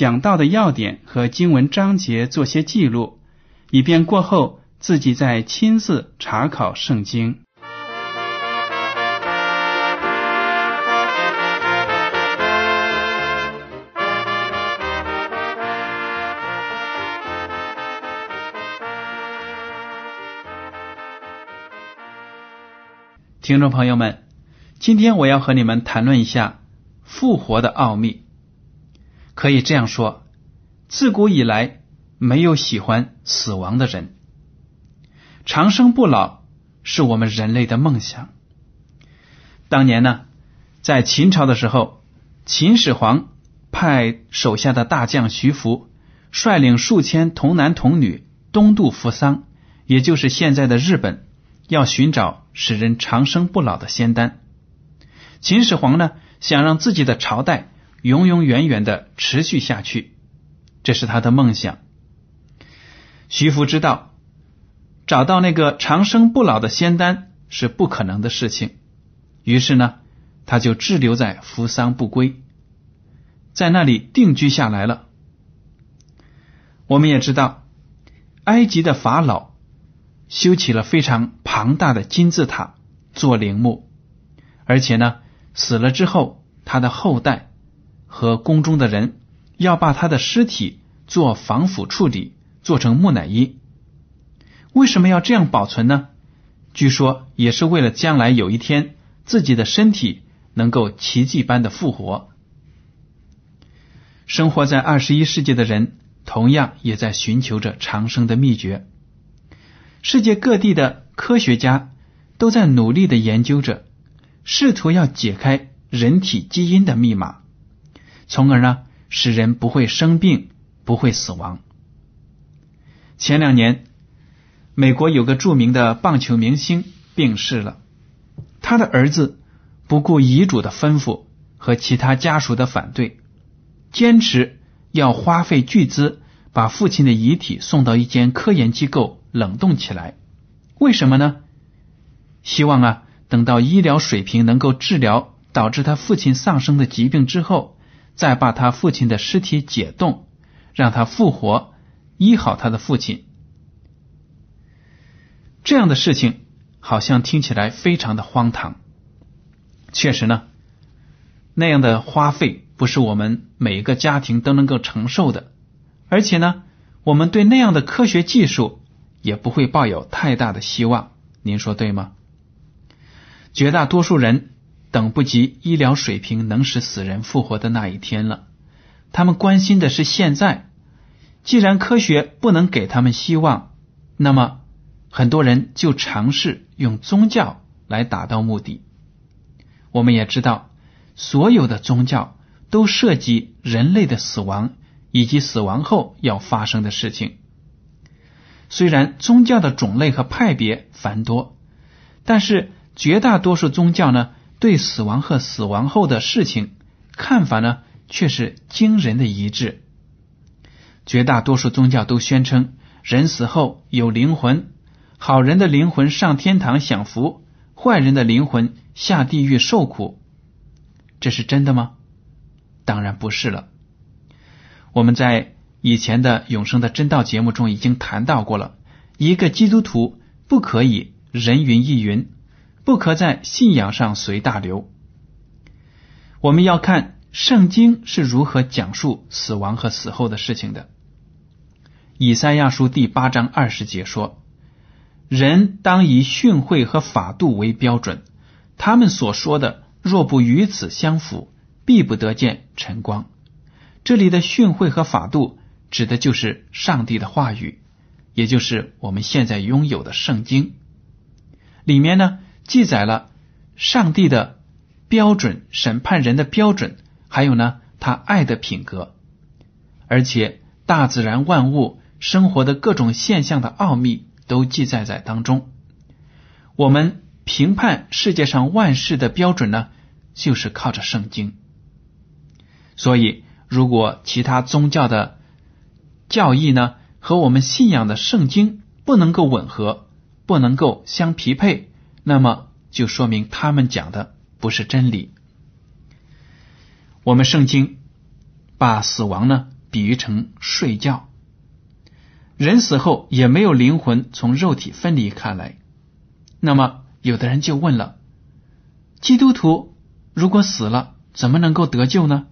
讲到的要点和经文章节做些记录，以便过后自己再亲自查考圣经。听众朋友们，今天我要和你们谈论一下复活的奥秘。可以这样说，自古以来没有喜欢死亡的人。长生不老是我们人类的梦想。当年呢，在秦朝的时候，秦始皇派手下的大将徐福率领数千童男童女东渡扶桑，也就是现在的日本。要寻找使人长生不老的仙丹。秦始皇呢，想让自己的朝代永永远远的持续下去，这是他的梦想。徐福知道，找到那个长生不老的仙丹是不可能的事情，于是呢，他就滞留在扶桑不归，在那里定居下来了。我们也知道，埃及的法老。修起了非常庞大的金字塔做陵墓，而且呢，死了之后，他的后代和宫中的人要把他的尸体做防腐处理，做成木乃伊。为什么要这样保存呢？据说也是为了将来有一天自己的身体能够奇迹般的复活。生活在二十一世纪的人，同样也在寻求着长生的秘诀。世界各地的科学家都在努力的研究着，试图要解开人体基因的密码，从而呢使人不会生病、不会死亡。前两年，美国有个著名的棒球明星病逝了，他的儿子不顾遗嘱的吩咐和其他家属的反对，坚持要花费巨资把父亲的遗体送到一间科研机构。冷冻起来，为什么呢？希望啊，等到医疗水平能够治疗导致他父亲丧生的疾病之后，再把他父亲的尸体解冻，让他复活，医好他的父亲。这样的事情好像听起来非常的荒唐。确实呢，那样的花费不是我们每一个家庭都能够承受的，而且呢，我们对那样的科学技术。也不会抱有太大的希望，您说对吗？绝大多数人等不及医疗水平能使死人复活的那一天了，他们关心的是现在。既然科学不能给他们希望，那么很多人就尝试用宗教来达到目的。我们也知道，所有的宗教都涉及人类的死亡以及死亡后要发生的事情。虽然宗教的种类和派别繁多，但是绝大多数宗教呢，对死亡和死亡后的事情看法呢，却是惊人的一致。绝大多数宗教都宣称人死后有灵魂，好人的灵魂上天堂享福，坏人的灵魂下地狱受苦。这是真的吗？当然不是了。我们在。以前的永生的真道节目中已经谈到过了，一个基督徒不可以人云亦云，不可在信仰上随大流。我们要看圣经是如何讲述死亡和死后的事情的。以赛亚书第八章二十节说：“人当以训诲和法度为标准，他们所说的若不与此相符，必不得见晨光。”这里的训诲和法度指的就是上帝的话语，也就是我们现在拥有的圣经。里面呢记载了上帝的标准、审判人的标准，还有呢他爱的品格，而且大自然万物。生活的各种现象的奥秘都记载在当中。我们评判世界上万事的标准呢，就是靠着圣经。所以，如果其他宗教的教义呢和我们信仰的圣经不能够吻合，不能够相匹配，那么就说明他们讲的不是真理。我们圣经把死亡呢比喻成睡觉。人死后也没有灵魂从肉体分离开来，那么有的人就问了：基督徒如果死了，怎么能够得救呢？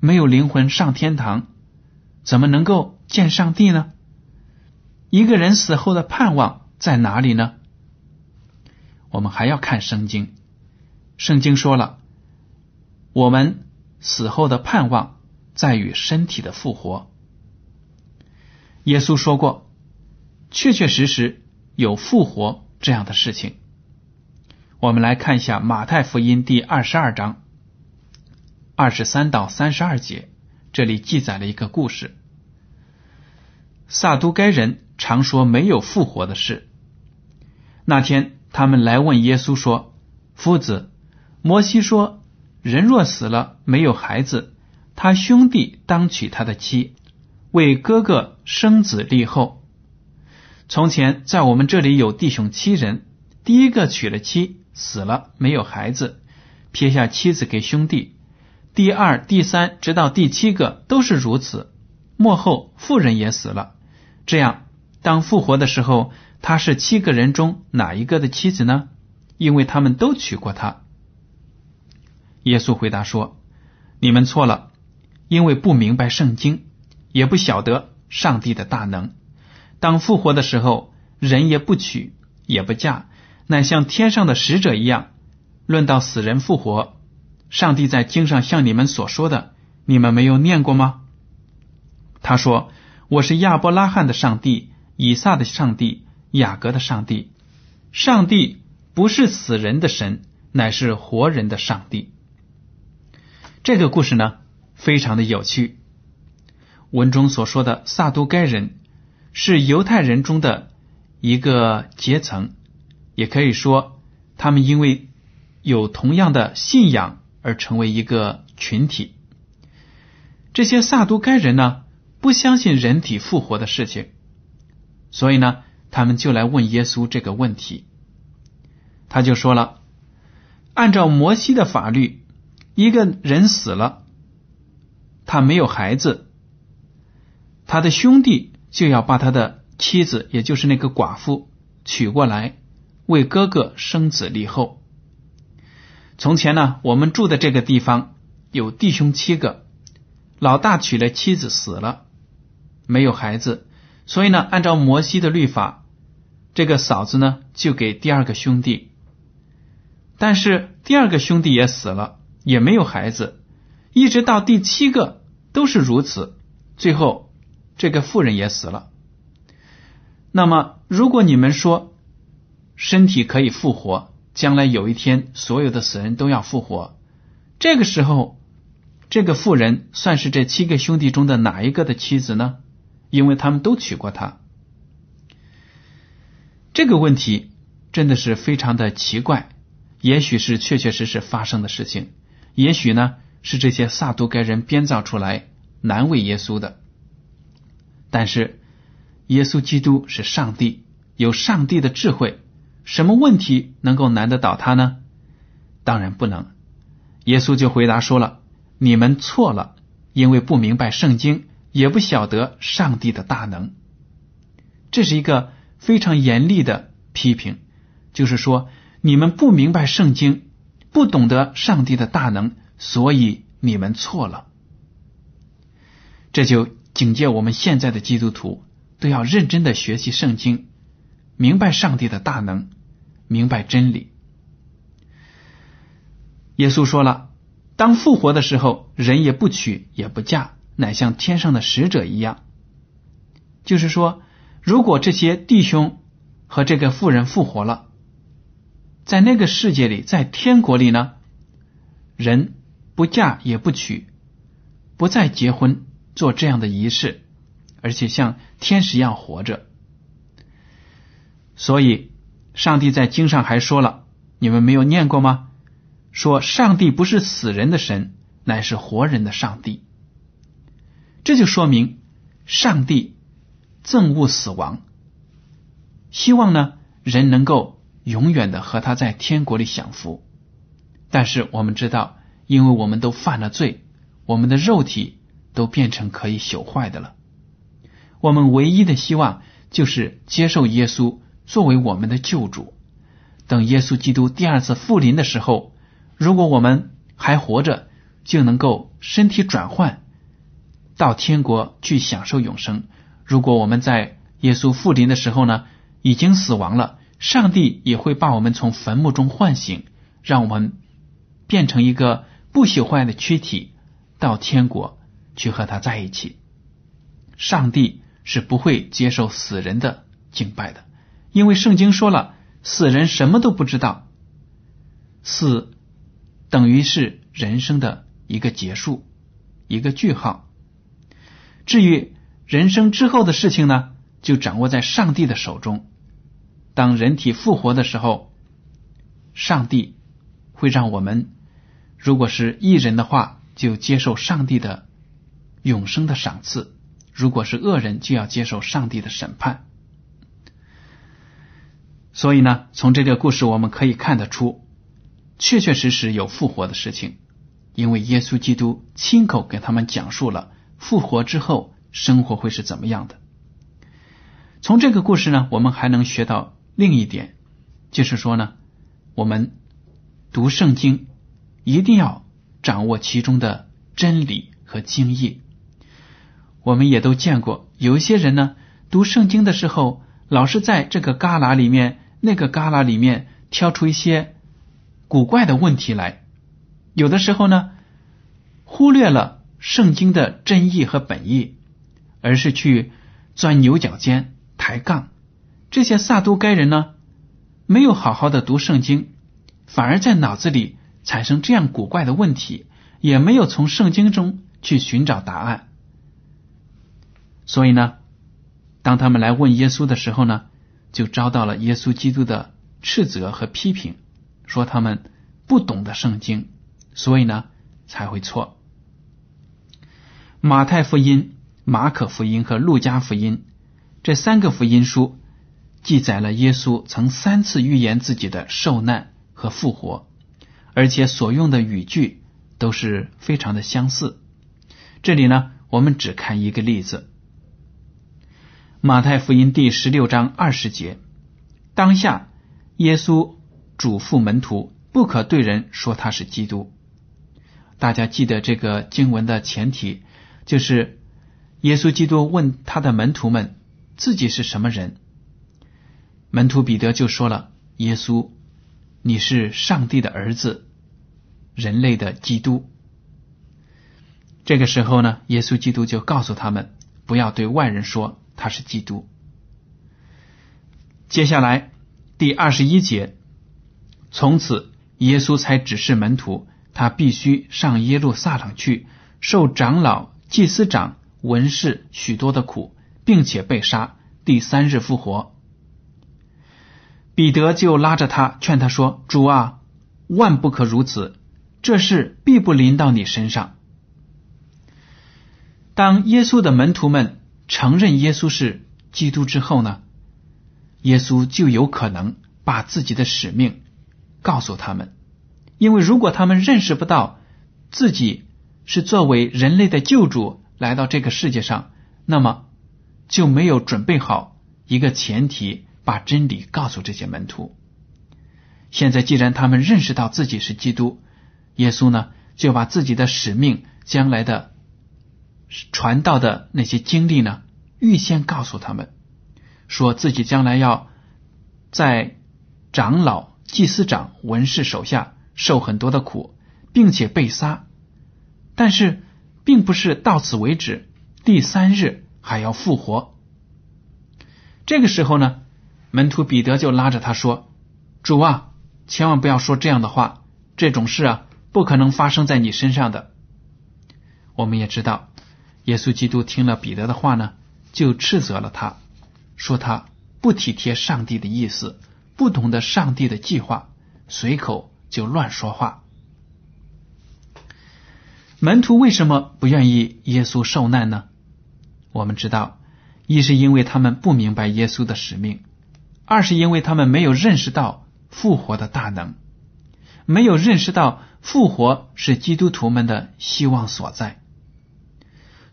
没有灵魂上天堂，怎么能够见上帝呢？一个人死后的盼望在哪里呢？我们还要看圣经，圣经说了，我们死后的盼望在于身体的复活。耶稣说过，确确实实有复活这样的事情。我们来看一下马太福音第二十二章二十三到三十二节，这里记载了一个故事。撒都该人常说没有复活的事。那天，他们来问耶稣说：“夫子，摩西说，人若死了没有孩子，他兄弟当娶他的妻。”为哥哥生子立后。从前在我们这里有弟兄七人，第一个娶了妻，死了没有孩子，撇下妻子给兄弟。第二、第三直到第七个都是如此。末后妇人也死了。这样，当复活的时候，他是七个人中哪一个的妻子呢？因为他们都娶过她。耶稣回答说：“你们错了，因为不明白圣经。”也不晓得上帝的大能。当复活的时候，人也不娶也不嫁，乃像天上的使者一样。论到死人复活，上帝在经上像你们所说的，你们没有念过吗？他说：“我是亚伯拉罕的上帝，以撒的上帝，雅各的上帝。上帝不是死人的神，乃是活人的上帝。”这个故事呢，非常的有趣。文中所说的撒都该人是犹太人中的一个阶层，也可以说他们因为有同样的信仰而成为一个群体。这些萨都该人呢，不相信人体复活的事情，所以呢，他们就来问耶稣这个问题。他就说了：按照摩西的法律，一个人死了，他没有孩子。他的兄弟就要把他的妻子，也就是那个寡妇娶过来，为哥哥生子立后。从前呢，我们住的这个地方有弟兄七个，老大娶了妻子死了，没有孩子，所以呢，按照摩西的律法，这个嫂子呢就给第二个兄弟。但是第二个兄弟也死了，也没有孩子，一直到第七个都是如此，最后。这个妇人也死了。那么，如果你们说身体可以复活，将来有一天所有的死人都要复活，这个时候，这个妇人算是这七个兄弟中的哪一个的妻子呢？因为他们都娶过她。这个问题真的是非常的奇怪，也许是确确实实发生的事情，也许呢是这些撒都该人编造出来难为耶稣的。但是，耶稣基督是上帝，有上帝的智慧，什么问题能够难得倒他呢？当然不能。耶稣就回答说了：“你们错了，因为不明白圣经，也不晓得上帝的大能。”这是一个非常严厉的批评，就是说你们不明白圣经，不懂得上帝的大能，所以你们错了。这就警戒我们现在的基督徒都要认真的学习圣经，明白上帝的大能，明白真理。耶稣说了，当复活的时候，人也不娶也不嫁，乃像天上的使者一样。就是说，如果这些弟兄和这个妇人复活了，在那个世界里，在天国里呢，人不嫁也不娶，不再结婚。做这样的仪式，而且像天使一样活着。所以，上帝在经上还说了：“你们没有念过吗？说上帝不是死人的神，乃是活人的上帝。”这就说明上帝憎恶死亡，希望呢人能够永远的和他在天国里享福。但是我们知道，因为我们都犯了罪，我们的肉体。都变成可以朽坏的了。我们唯一的希望就是接受耶稣作为我们的救主。等耶稣基督第二次复临的时候，如果我们还活着，就能够身体转换到天国去享受永生。如果我们在耶稣复临的时候呢，已经死亡了，上帝也会把我们从坟墓中唤醒，让我们变成一个不朽坏的躯体到天国。去和他在一起，上帝是不会接受死人的敬拜的，因为圣经说了，死人什么都不知道，死等于是人生的一个结束，一个句号。至于人生之后的事情呢，就掌握在上帝的手中。当人体复活的时候，上帝会让我们，如果是异人的话，就接受上帝的。永生的赏赐，如果是恶人，就要接受上帝的审判。所以呢，从这个故事我们可以看得出，确确实实有复活的事情，因为耶稣基督亲口给他们讲述了复活之后生活会是怎么样的。从这个故事呢，我们还能学到另一点，就是说呢，我们读圣经一定要掌握其中的真理和经义。我们也都见过，有一些人呢，读圣经的时候，老是在这个旮旯里面、那个旮旯里面挑出一些古怪的问题来。有的时候呢，忽略了圣经的真意和本意，而是去钻牛角尖、抬杠。这些撒都该人呢，没有好好的读圣经，反而在脑子里产生这样古怪的问题，也没有从圣经中去寻找答案。所以呢，当他们来问耶稣的时候呢，就遭到了耶稣基督的斥责和批评，说他们不懂得圣经，所以呢才会错。马太福音、马可福音和路加福音这三个福音书记载了耶稣曾三次预言自己的受难和复活，而且所用的语句都是非常的相似。这里呢，我们只看一个例子。马太福音第十六章二十节，当下耶稣嘱咐门徒不可对人说他是基督。大家记得这个经文的前提，就是耶稣基督问他的门徒们自己是什么人。门徒彼得就说了：“耶稣，你是上帝的儿子，人类的基督。”这个时候呢，耶稣基督就告诉他们，不要对外人说。他是基督。接下来第二十一节，从此耶稣才指示门徒，他必须上耶路撒冷去，受长老、祭司长、文士许多的苦，并且被杀，第三日复活。彼得就拉着他劝他说：“主啊，万不可如此，这事必不临到你身上。”当耶稣的门徒们。承认耶稣是基督之后呢，耶稣就有可能把自己的使命告诉他们，因为如果他们认识不到自己是作为人类的救主来到这个世界上，那么就没有准备好一个前提，把真理告诉这些门徒。现在既然他们认识到自己是基督，耶稣呢就把自己的使命、将来的传道的那些经历呢，预先告诉他们，说自己将来要在长老、祭司长、文士手下受很多的苦，并且被杀，但是并不是到此为止，第三日还要复活。这个时候呢，门徒彼得就拉着他说：“主啊，千万不要说这样的话，这种事啊。”不可能发生在你身上的。我们也知道，耶稣基督听了彼得的话呢，就斥责了他，说他不体贴上帝的意思，不懂得上帝的计划，随口就乱说话。门徒为什么不愿意耶稣受难呢？我们知道，一是因为他们不明白耶稣的使命，二是因为他们没有认识到复活的大能。没有认识到复活是基督徒们的希望所在，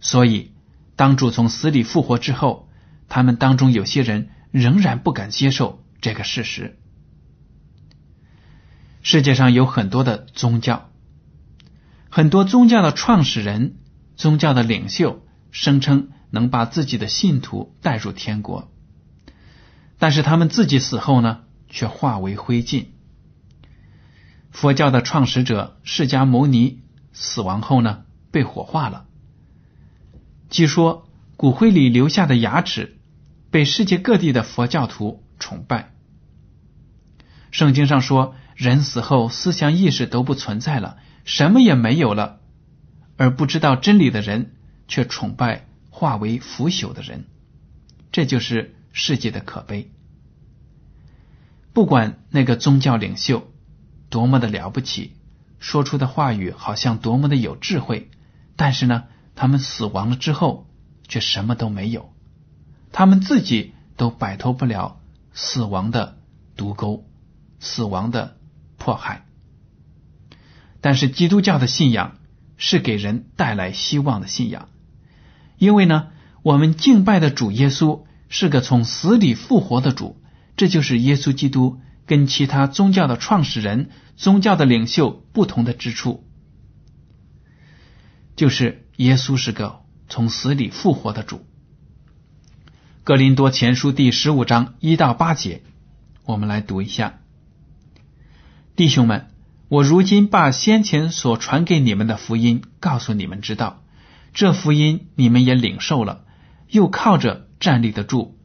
所以当主从死里复活之后，他们当中有些人仍然不敢接受这个事实。世界上有很多的宗教，很多宗教的创始人、宗教的领袖声称能把自己的信徒带入天国，但是他们自己死后呢，却化为灰烬。佛教的创始者释迦牟尼死亡后呢，被火化了。据说骨灰里留下的牙齿被世界各地的佛教徒崇拜。圣经上说，人死后思想意识都不存在了，什么也没有了，而不知道真理的人却崇拜化为腐朽的人，这就是世界的可悲。不管那个宗教领袖。多么的了不起，说出的话语好像多么的有智慧，但是呢，他们死亡了之后却什么都没有，他们自己都摆脱不了死亡的毒钩、死亡的迫害。但是基督教的信仰是给人带来希望的信仰，因为呢，我们敬拜的主耶稣是个从死里复活的主，这就是耶稣基督。跟其他宗教的创始人、宗教的领袖不同的之处，就是耶稣是个从死里复活的主。格林多前书第十五章一到八节，我们来读一下：弟兄们，我如今把先前所传给你们的福音告诉你们知道，这福音你们也领受了，又靠着站立得住，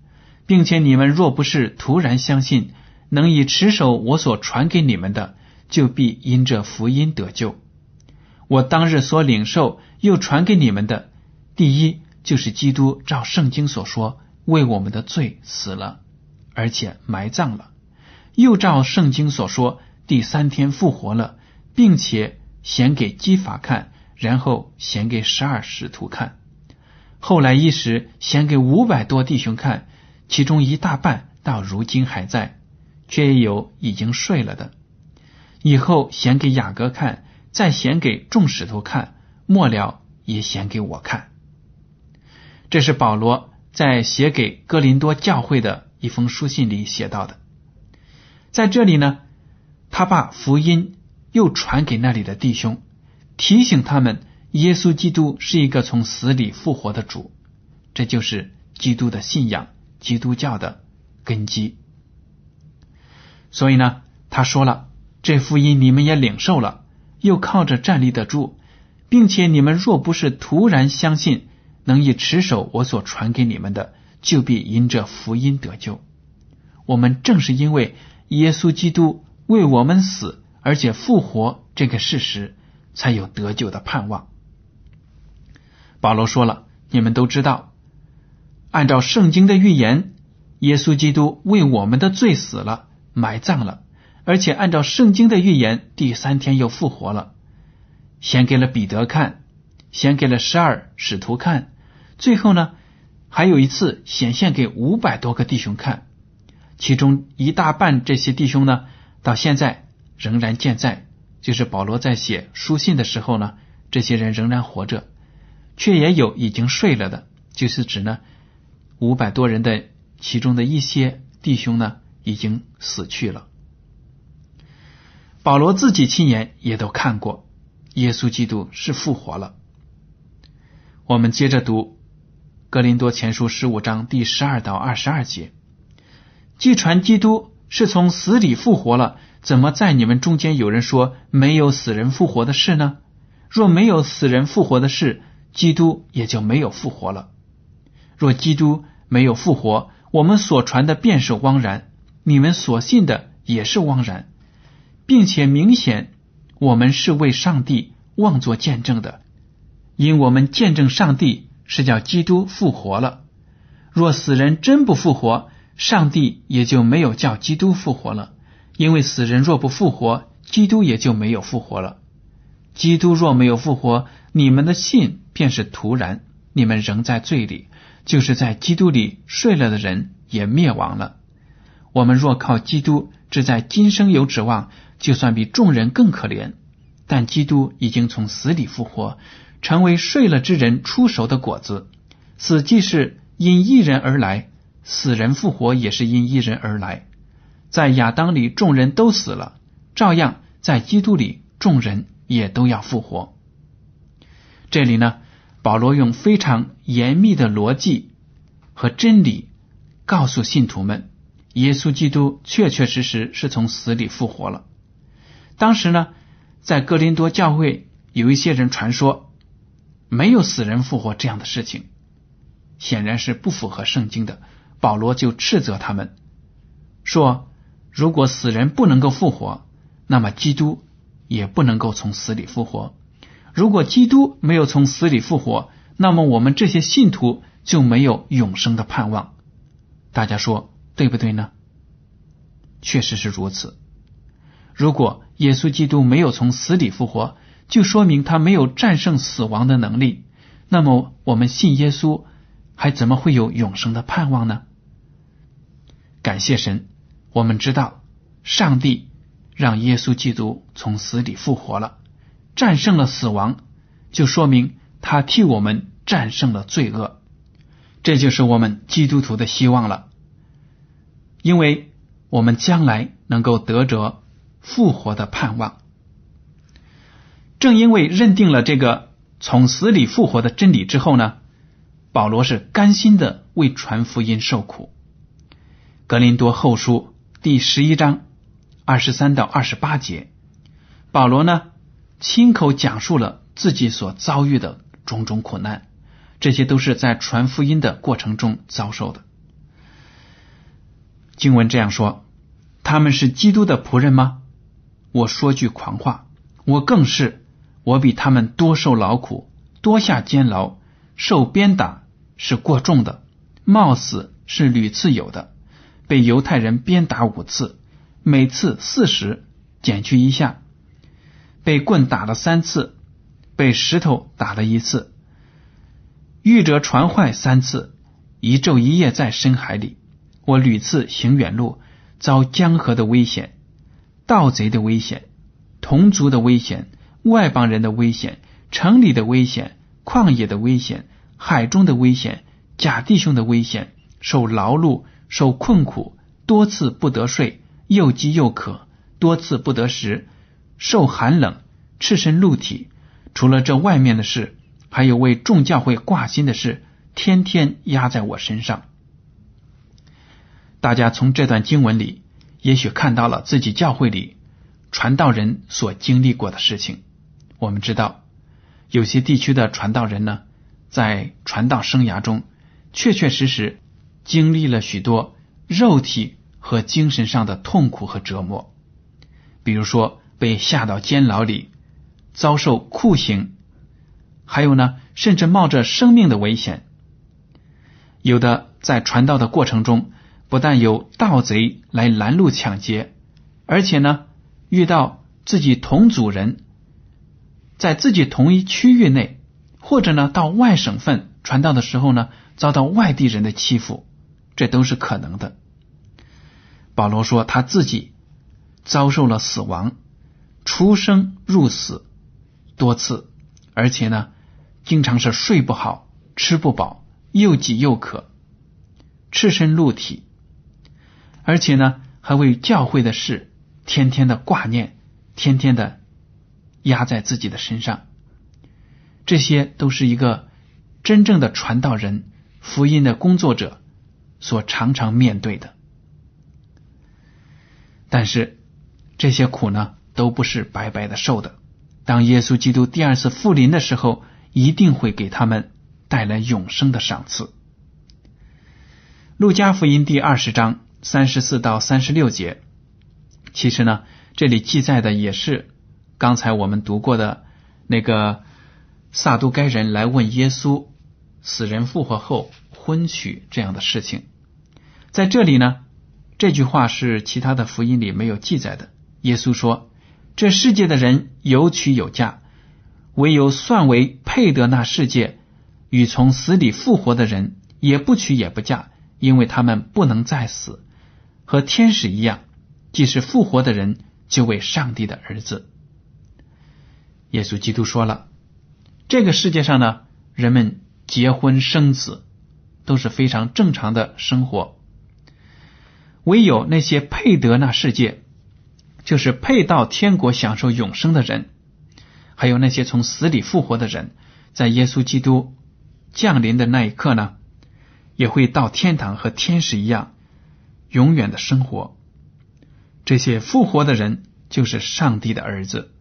并且你们若不是突然相信。能以持守我所传给你们的，就必因这福音得救。我当日所领受又传给你们的，第一就是基督照圣经所说，为我们的罪死了，而且埋葬了；又照圣经所说，第三天复活了，并且显给基法看，然后显给十二使徒看，后来一时显给五百多弟兄看，其中一大半到如今还在。却也有已经睡了的，以后显给雅各看，再显给众使徒看，末了也显给我看。这是保罗在写给哥林多教会的一封书信里写到的。在这里呢，他把福音又传给那里的弟兄，提醒他们，耶稣基督是一个从死里复活的主，这就是基督的信仰，基督教的根基。所以呢，他说了，这福音你们也领受了，又靠着站立得住，并且你们若不是突然相信，能以持守我所传给你们的，就必因这福音得救。我们正是因为耶稣基督为我们死，而且复活这个事实，才有得救的盼望。保罗说了，你们都知道，按照圣经的预言，耶稣基督为我们的罪死了。埋葬了，而且按照圣经的预言，第三天又复活了。显给了彼得看，显给了十二使徒看，最后呢，还有一次显现给五百多个弟兄看，其中一大半这些弟兄呢，到现在仍然健在。就是保罗在写书信的时候呢，这些人仍然活着，却也有已经睡了的，就是指呢五百多人的其中的一些弟兄呢。已经死去了。保罗自己亲眼也都看过，耶稣基督是复活了。我们接着读《格林多前书》十五章第十二到二十二节：既传基督是从死里复活了，怎么在你们中间有人说没有死人复活的事呢？若没有死人复活的事，基督也就没有复活了。若基督没有复活，我们所传的便是枉然，你们所信的也是枉然，并且明显我们是为上帝妄作见证的。因我们见证上帝是叫基督复活了。若死人真不复活，上帝也就没有叫基督复活了。因为死人若不复活，基督也就没有复活了。基督若没有复活，你们的信便是徒然，你们仍在罪里，就是在基督里睡了的人也灭亡了。我们若靠基督只在今生有指望，就算比众人更可怜。但基督已经从死里复活。成为睡了之人出熟的果子，死既是因一人而来，死人复活也是因一人而来。在亚当里众人都死了，照样在基督里众人也都要复活。这里呢，保罗用非常严密的逻辑和真理告诉信徒们，耶稣基督确确实实是从死里复活了。当时呢，在哥林多教会有一些人传说。没有死人复活这样的事情，显然是不符合圣经的。保罗就斥责他们说：“如果死人不能够复活，那么基督也不能够从死里复活。如果基督没有从死里复活，那么我们这些信徒就没有永生的盼望。”大家说对不对呢？确实是如此。如果耶稣基督没有从死里复活，就说明他没有战胜死亡的能力，那么我们信耶稣还怎么会有永生的盼望呢？感谢神，我们知道上帝让耶稣基督从死里复活了，战胜了死亡，就说明他替我们战胜了罪恶，这就是我们基督徒的希望了，因为我们将来能够得着复活的盼望。正因为认定了这个从死里复活的真理之后呢，保罗是甘心的为传福音受苦。格林多后书第十一章二十三到二十八节，保罗呢亲口讲述了自己所遭遇的种种苦难，这些都是在传福音的过程中遭受的。经文这样说：“他们是基督的仆人吗？我说句狂话，我更是。”我比他们多受劳苦，多下监牢，受鞭打是过重的，冒死是屡次有的。被犹太人鞭打五次，每次四十，减去一下；被棍打了三次，被石头打了一次。遇者船坏三次，一昼一夜在深海里。我屡次行远路，遭江河的危险，盗贼的危险，同族的危险。外邦人的危险，城里的危险，旷野的危险，海中的危险，假弟兄的危险，受劳碌，受困苦，多次不得睡，又饥又渴，多次不得食，受寒冷，赤身露体。除了这外面的事，还有为众教会挂心的事，天天压在我身上。大家从这段经文里，也许看到了自己教会里传道人所经历过的事情。我们知道，有些地区的传道人呢，在传道生涯中，确确实实经历了许多肉体和精神上的痛苦和折磨。比如说，被下到监牢里，遭受酷刑，还有呢，甚至冒着生命的危险。有的在传道的过程中，不但有盗贼来拦路抢劫，而且呢，遇到自己同族人。在自己同一区域内，或者呢到外省份传道的时候呢，遭到外地人的欺负，这都是可能的。保罗说他自己遭受了死亡，出生入死多次，而且呢，经常是睡不好、吃不饱、又饥又渴、赤身露体，而且呢，还为教会的事天天的挂念，天天的。压在自己的身上。这些都是一个真正的传道人、福音的工作者所常常面对的。但是这些苦呢，都不是白白的受的。当耶稣基督第二次复临的时候，一定会给他们带来永生的赏赐。路加福音第二十章三十四到三十六节，其实呢，这里记载的也是刚才我们读过的那个撒都该人来问耶稣死人复活后婚娶这样的事情。在这里呢，这句话是其他的福音里没有记载的。耶稣说：“这世界的人有娶有嫁，唯有算为配得那世界与从死里复活的人，也不娶也不嫁。”因为他们不能再死，和天使一样，既是复活的人，就为上帝的儿子。耶稣基督说了，这个世界上呢，人们结婚生子都是非常正常的生活，唯有那些配得那世界，就是配到天国享受永生的人，还有那些从死里复活的人，在耶稣基督降临的那一刻呢。也会到天堂和天使一样永远的生活。这些复活的人就是上帝的儿子。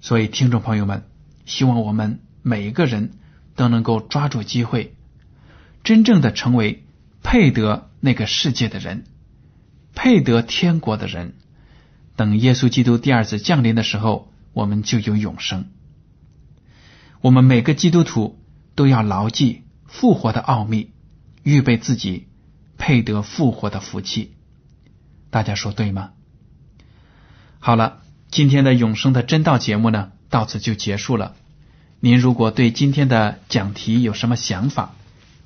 所以，听众朋友们，希望我们每一个人都能够抓住机会，真正的成为配得那个世界的人，配得天国的人。等耶稣基督第二次降临的时候，我们就有永生。我们每个基督徒都要牢记。复活的奥秘，预备自己配得复活的福气，大家说对吗？好了，今天的永生的真道节目呢，到此就结束了。您如果对今天的讲题有什么想法，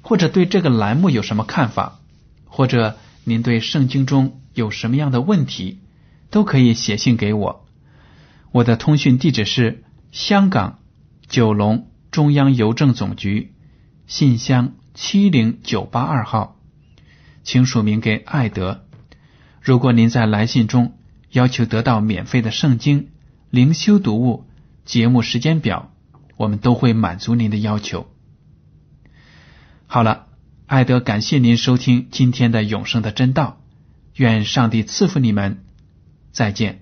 或者对这个栏目有什么看法，或者您对圣经中有什么样的问题，都可以写信给我。我的通讯地址是香港九龙中央邮政总局。信箱七零九八二号，请署名给艾德。如果您在来信中要求得到免费的圣经灵修读物、节目时间表，我们都会满足您的要求。好了，艾德，感谢您收听今天的永生的真道，愿上帝赐福你们，再见。